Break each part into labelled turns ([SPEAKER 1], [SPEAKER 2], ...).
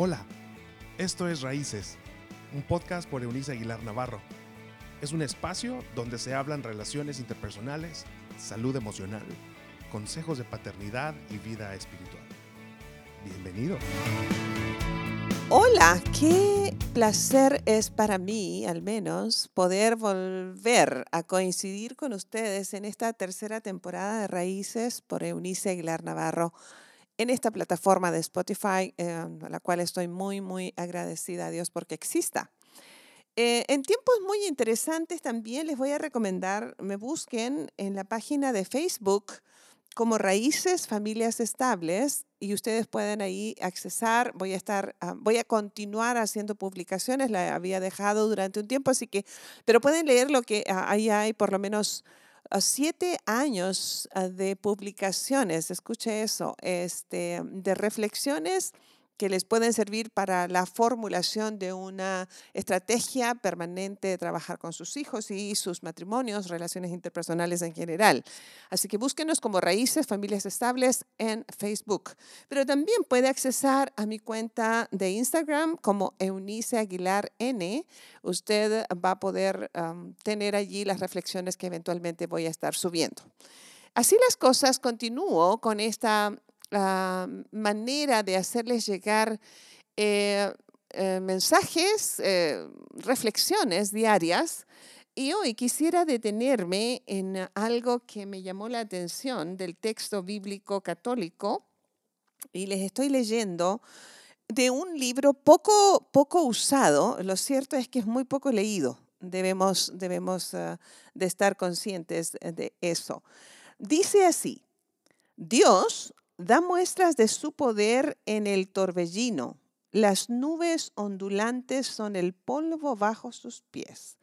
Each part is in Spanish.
[SPEAKER 1] Hola, esto es Raíces, un podcast por Eunice Aguilar Navarro. Es un espacio donde se hablan relaciones interpersonales, salud emocional, consejos de paternidad y vida espiritual. Bienvenido.
[SPEAKER 2] Hola, qué placer es para mí, al menos, poder volver a coincidir con ustedes en esta tercera temporada de Raíces por Eunice Aguilar Navarro en esta plataforma de Spotify, eh, a la cual estoy muy, muy agradecida a Dios porque exista. Eh, en tiempos muy interesantes también les voy a recomendar, me busquen en la página de Facebook como Raíces Familias Estables y ustedes pueden ahí accesar. Voy a estar, ah, voy a continuar haciendo publicaciones, la había dejado durante un tiempo, así que, pero pueden leer lo que ah, ahí hay por lo menos siete años ah, de publicaciones, escuche eso, este, de reflexiones que les pueden servir para la formulación de una estrategia permanente de trabajar con sus hijos y sus matrimonios, relaciones interpersonales en general. Así que búsquenos como Raíces Familias Estables en Facebook. Pero también puede accesar a mi cuenta de Instagram como Eunice Aguilar N. Usted va a poder tener allí las reflexiones que eventualmente voy a estar subiendo. Así las cosas, continúo con esta manera de hacerles llegar eh, eh, mensajes, eh, reflexiones diarias. Y hoy quisiera detenerme en algo que me llamó la atención del texto bíblico católico y les estoy leyendo de un libro poco, poco usado. Lo cierto es que es muy poco leído. Debemos, debemos ah, de estar conscientes de eso. Dice así, Dios da muestras de su poder en el torbellino. Las nubes ondulantes son el polvo bajo sus pies.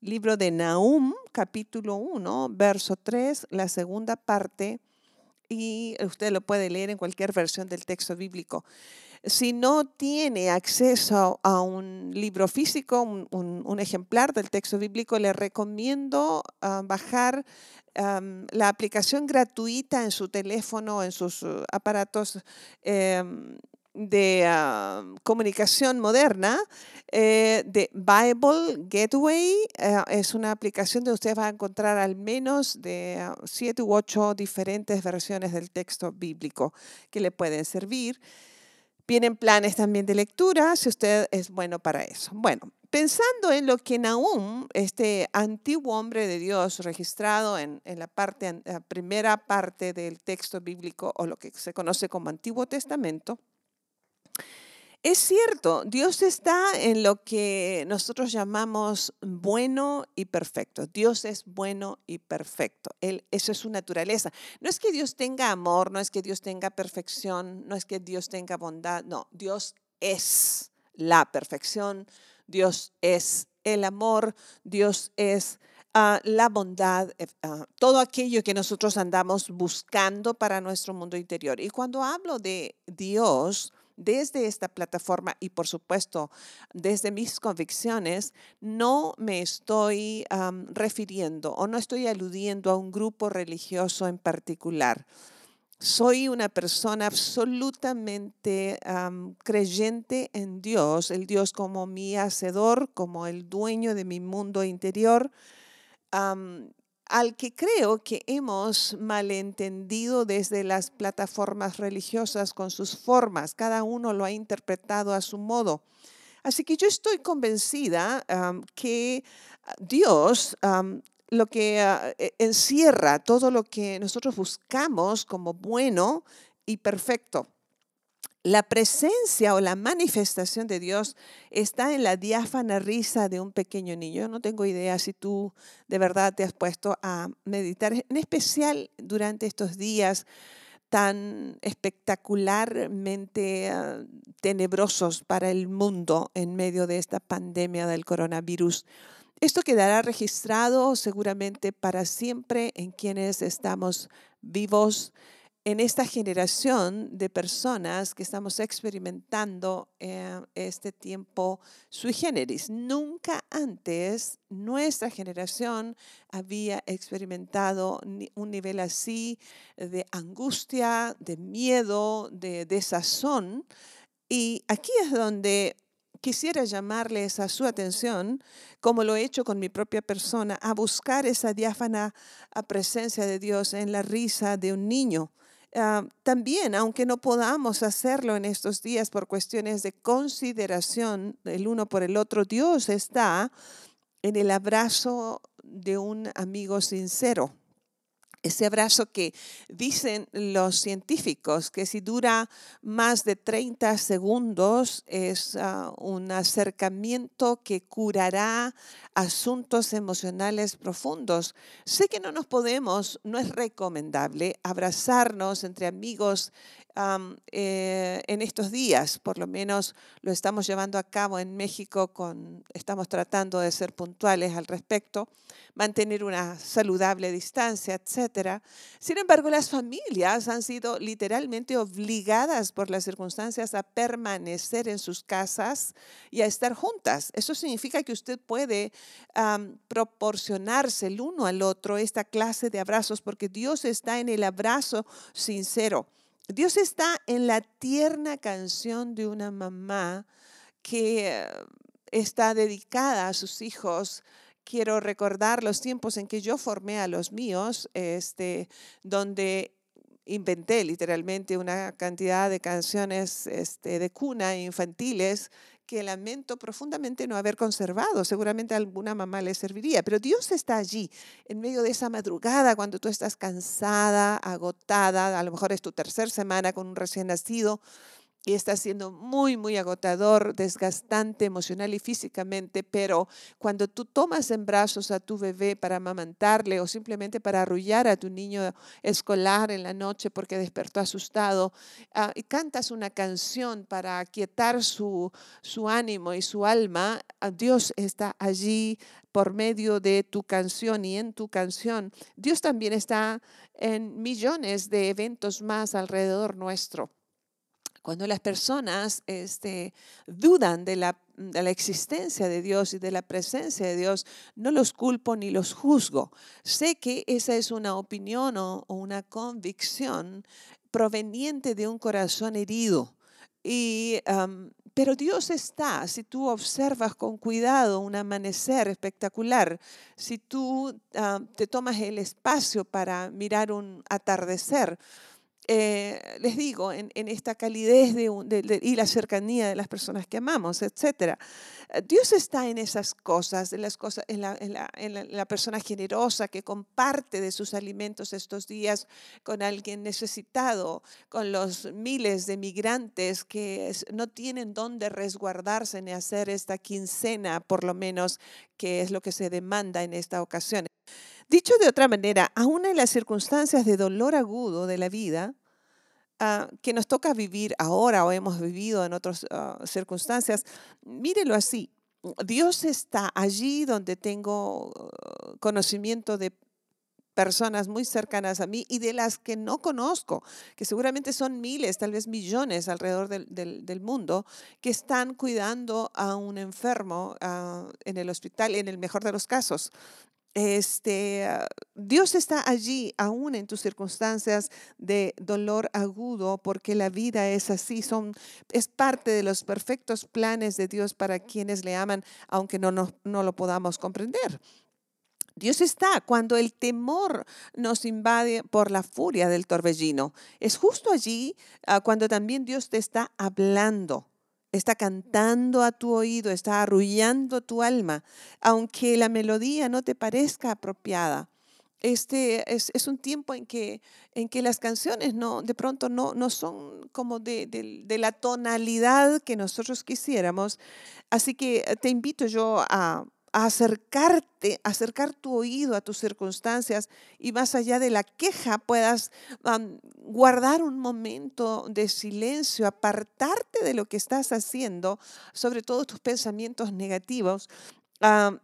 [SPEAKER 2] Libro de Nahum, capítulo 1, verso 3, la segunda parte, y usted lo puede leer en cualquier versión del texto bíblico. Si no tiene acceso a un libro físico, un, ejemplar del texto bíblico, le recomiendo ah, bajar la aplicación gratuita en su teléfono, en sus uh, aparatos em, de ah, comunicación moderna eh, de Bible Gateway. Eh, es una aplicación donde usted va a encontrar al menos de ah, siete u ocho diferentes versiones del texto bíblico que le pueden servir. Vienen planes también de lectura, si usted es bueno para eso. Bueno, pensando en lo que Nahum, este antiguo hombre de Dios registrado en, la, parte, la primera parte del texto bíblico o lo que se conoce como Antiguo Testamento, es cierto, Dios está en lo que nosotros llamamos bueno y perfecto. Dios es bueno y perfecto. Él, eso es su naturaleza. No es que Dios tenga amor, no es que Dios tenga perfección, no es que Dios tenga bondad, no, Dios es la perfección, Dios es el amor, Dios es ah, la bondad, eh, ah, todo aquello que nosotros andamos buscando para nuestro mundo interior. Y cuando hablo de Dios, desde esta plataforma y por supuesto desde mis convicciones, no me estoy refiriendo o no estoy aludiendo a un grupo religioso en particular. Soy una persona absolutamente creyente en Dios, el Dios como mi hacedor, como el dueño de mi mundo interior al que creo que hemos malentendido desde las plataformas religiosas con sus formas. Cada uno lo ha interpretado a su modo. Así que yo estoy convencida que Dios lo que ah, e, encierra todo lo que nosotros buscamos como bueno y perfecto. La presencia o la manifestación de Dios está en la diáfana risa de un pequeño niño. No tengo idea si tú de verdad te has puesto a meditar, en especial durante estos días tan espectacularmente ah, tenebrosos para el mundo en medio de esta pandemia del coronavirus. Esto quedará registrado seguramente para siempre en quienes estamos vivos en esta generación de personas que estamos experimentando eh, este tiempo sui generis. Nunca antes nuestra generación había experimentado un nivel así de angustia, de miedo, de desazón Y aquí es donde quisiera llamarles a su atención, como lo he hecho con mi propia persona, a buscar esa diáfana presencia de Dios en la risa de un niño. Ah, también, aunque no podamos hacerlo en estos días por cuestiones de consideración el uno por el otro, Dios está en el abrazo de un amigo sincero ese abrazo que dicen los científicos que si dura más de 30 segundos es ah, un acercamiento que curará asuntos emocionales profundos. Sé que no nos podemos, no es recomendable abrazarnos entre amigos eh, en estos días, por lo menos lo estamos llevando a cabo en México, estamos tratando de ser puntuales al respecto, mantener una saludable distancia, etc. Sin embargo, las familias han sido literalmente obligadas por las circunstancias a permanecer en sus casas y a estar juntas. Eso significa que usted puede proporcionarse el uno al otro esta clase de abrazos porque Dios está en el abrazo sincero. Dios está en la tierna canción de una mamá que eh, está dedicada a sus hijos. Quiero recordar los tiempos en que yo formé a los míos, este, donde inventé literalmente una cantidad de canciones este, de cuna infantiles que lamento profundamente no haber conservado. Seguramente a alguna mamá le serviría, pero Dios está allí, en medio de esa madrugada, cuando tú estás cansada, agotada, a lo mejor es tu tercera semana con un recién nacido, y está siendo muy, muy agotador, desgastante emocional y físicamente, pero cuando tú tomas en brazos a tu bebé para amamantarle o simplemente para arrullar a tu niño escolar en la noche porque despertó asustado, ah, y cantas una canción para aquietar su, su ánimo y su alma, ah, Dios está allí por medio de tu canción y en tu canción. Dios también está en millones de eventos más alrededor nuestro. Cuando las personas este, dudan de la, existencia de Dios y de la presencia de Dios, no los culpo ni los juzgo. Sé que esa es una opinión o, una convicción proveniente de un corazón herido. Y, pero Dios está, si tú observas con cuidado un amanecer espectacular, si tú te tomas el espacio para mirar un atardecer, eh, les digo, en, esta calidez de, y la cercanía de las personas que amamos, etc. Eh, Dios está en esas cosas, en, las cosas, en, la, persona generosa que comparte de sus alimentos estos días con alguien necesitado, con los miles de migrantes que no tienen dónde resguardarse ni hacer esta quincena, por lo menos, que es lo que se demanda en esta ocasión. Dicho de otra manera, aún en las circunstancias de dolor agudo de la vida, ah, que nos toca vivir ahora o hemos vivido en otras ah, circunstancias, mírelo así. Dios está allí donde tengo ah, conocimiento de personas muy cercanas a mí y de las que no conozco, que seguramente son miles, tal vez millones alrededor del, mundo, que están cuidando a un enfermo en el hospital, en el mejor de los casos este, ah, Dios está allí aún en tus circunstancias de dolor agudo, porque la vida es así, son, es parte de los perfectos planes de Dios para quienes le aman, aunque no, no, no lo podamos comprender. Dios está cuando el temor nos invade por la furia del torbellino. Es justo allí ah, cuando también Dios te está hablando está cantando a tu oído, está arrullando tu alma, aunque la melodía no te parezca apropiada. Este es, un tiempo en que, en que las canciones no, de pronto no, no son como de, de la tonalidad que nosotros quisiéramos. Así que te invito yo a, acercarte, acercar tu oído a tus circunstancias y más allá de la queja puedas guardar un momento de silencio, apartarte de lo que estás haciendo, sobre todo tus pensamientos negativos.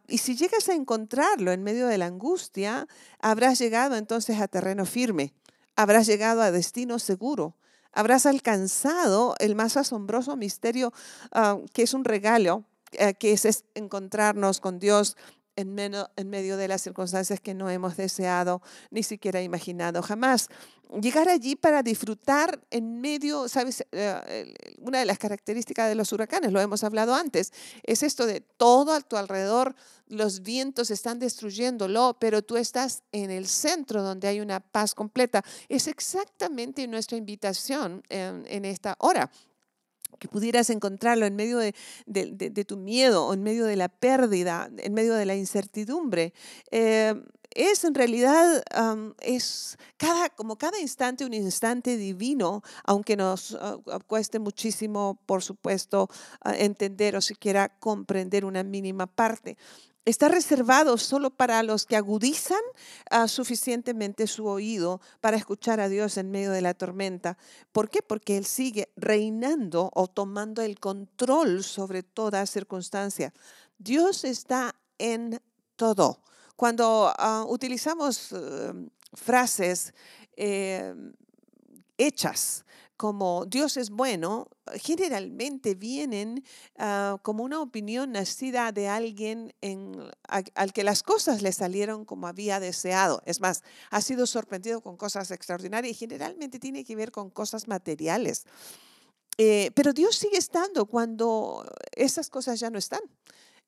[SPEAKER 2] y si llegas a encontrarlo en medio de la angustia, habrás llegado entonces a terreno firme, habrás llegado a destino seguro, habrás alcanzado el más asombroso misterio que es un regalo que es encontrarnos con Dios en, en, medio de las circunstancias que no hemos deseado ni siquiera imaginado jamás. Llegar allí para disfrutar en medio, ¿sabes? Eh, una de las características de los huracanes, lo hemos hablado antes, es esto de todo a tu alrededor, los vientos están destruyéndolo, pero tú estás en el centro donde hay una paz completa. Es exactamente nuestra invitación en, en esta hora que pudieras encontrarlo en medio de, tu miedo en medio de la pérdida, en medio de la incertidumbre. Eh, es en realidad, es cada, como cada instante un instante divino, aunque nos ah, cueste muchísimo, por supuesto, ah, entender o siquiera comprender una mínima parte está reservado solo para los que agudizan ah, suficientemente su oído para escuchar a Dios en medio de la tormenta. ¿Por qué? Porque Él sigue reinando o tomando el control sobre toda circunstancia. Dios está en todo. Cuando ah, utilizamos eh, frases eh, hechas como Dios es bueno, generalmente vienen ah, como una opinión nacida de alguien al que las cosas le salieron como había deseado. Es más, ha sido sorprendido con cosas extraordinarias y generalmente tiene que ver con cosas materiales. Eh, pero Dios sigue estando cuando esas cosas ya no están.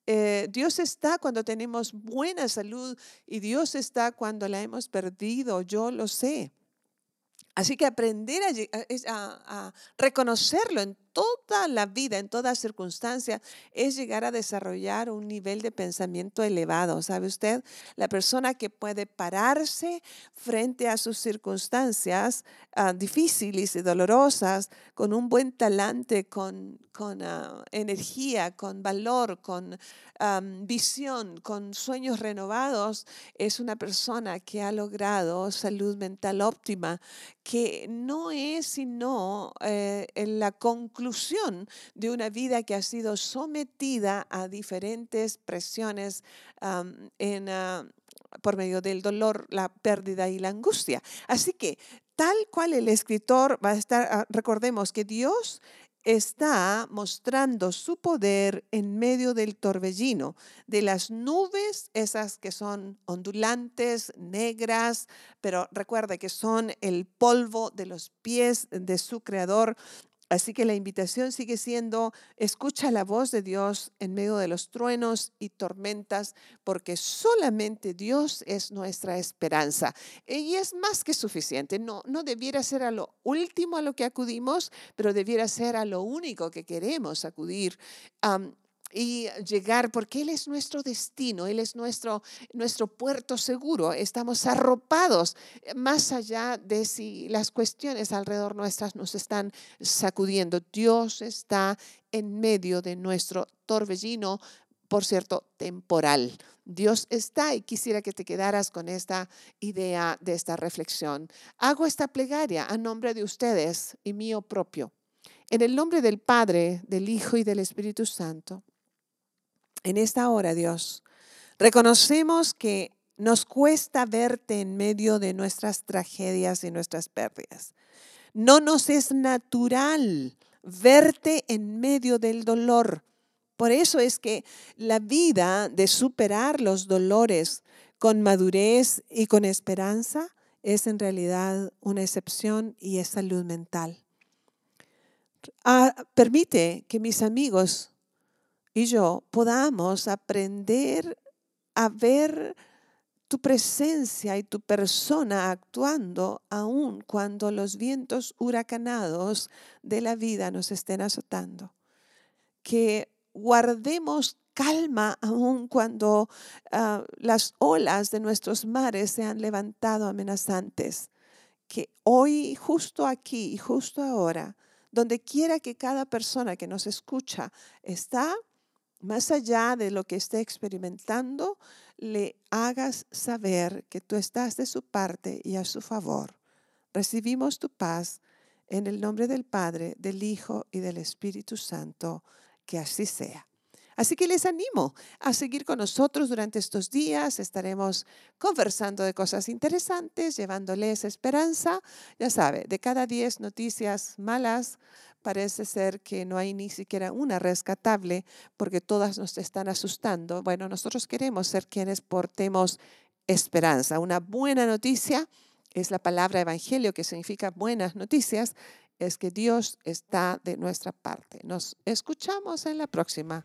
[SPEAKER 2] Eh, Dios está cuando tenemos buena salud y Dios está cuando la hemos perdido, yo lo sé. Así que aprender a, reconocerlo en toda la vida, en toda circunstancia, es llegar a desarrollar un nivel de pensamiento elevado. ¿Sabe usted? La persona que puede pararse frente a sus circunstancias ah, difíciles y dolorosas con un buen talante, con, con ah, energía, con valor, con visión, con sueños renovados, es una persona que ha logrado salud mental óptima, que no es sino eh, la conclusión de una vida que ha sido sometida a diferentes presiones ah, por medio del dolor, la pérdida y la angustia. Así que tal cual el escritor va a estar, ah, recordemos que Dios está mostrando su poder en medio del torbellino, de las nubes, esas que son ondulantes, negras, pero recuerda que son el polvo de los pies de su creador, Así que la invitación sigue siendo, escucha la voz de Dios en medio de los truenos y tormentas, porque solamente Dios es nuestra esperanza. Y es más que suficiente. No, no debiera ser a lo último a lo que acudimos, pero debiera ser a lo único que queremos acudir y llegar, porque Él es nuestro destino, Él es nuestro, nuestro puerto seguro. Estamos arropados eh, más allá de si las cuestiones alrededor nuestras nos están sacudiendo. Dios está en medio de nuestro torbellino, por cierto, temporal. Dios está y quisiera que te quedaras con esta idea de esta reflexión. Hago esta plegaria a nombre de ustedes y mío propio. En el nombre del Padre, del Hijo y del Espíritu Santo en esta hora, Dios, reconocemos que nos cuesta verte en medio de nuestras tragedias y nuestras pérdidas. No nos es natural verte en medio del dolor. Por eso es que la vida de superar los dolores con madurez y con esperanza es en realidad una excepción y es salud mental. Ah, permite que mis amigos y yo podamos aprender a ver tu presencia y tu persona actuando aun cuando los vientos huracanados de la vida nos estén azotando. Que guardemos calma aun cuando ah, las olas de nuestros mares se han levantado amenazantes. Que hoy, justo aquí y justo ahora, donde quiera que cada persona que nos escucha está, más allá de lo que esté experimentando, le hagas saber que tú estás de su parte y a su favor. Recibimos tu paz en el nombre del Padre, del Hijo y del Espíritu Santo. Que así sea. Así que les animo a seguir con nosotros durante estos días. Estaremos conversando de cosas interesantes, llevándoles esperanza. Ya sabe, de cada 10 noticias malas, parece ser que no hay ni siquiera una rescatable porque todas nos están asustando. Bueno, nosotros queremos ser quienes portemos esperanza. Una buena noticia es la palabra evangelio, que significa buenas noticias, es que Dios está de nuestra parte. Nos escuchamos en la próxima.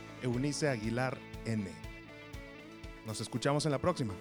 [SPEAKER 1] Eunice Aguilar N. Nos escuchamos en la próxima.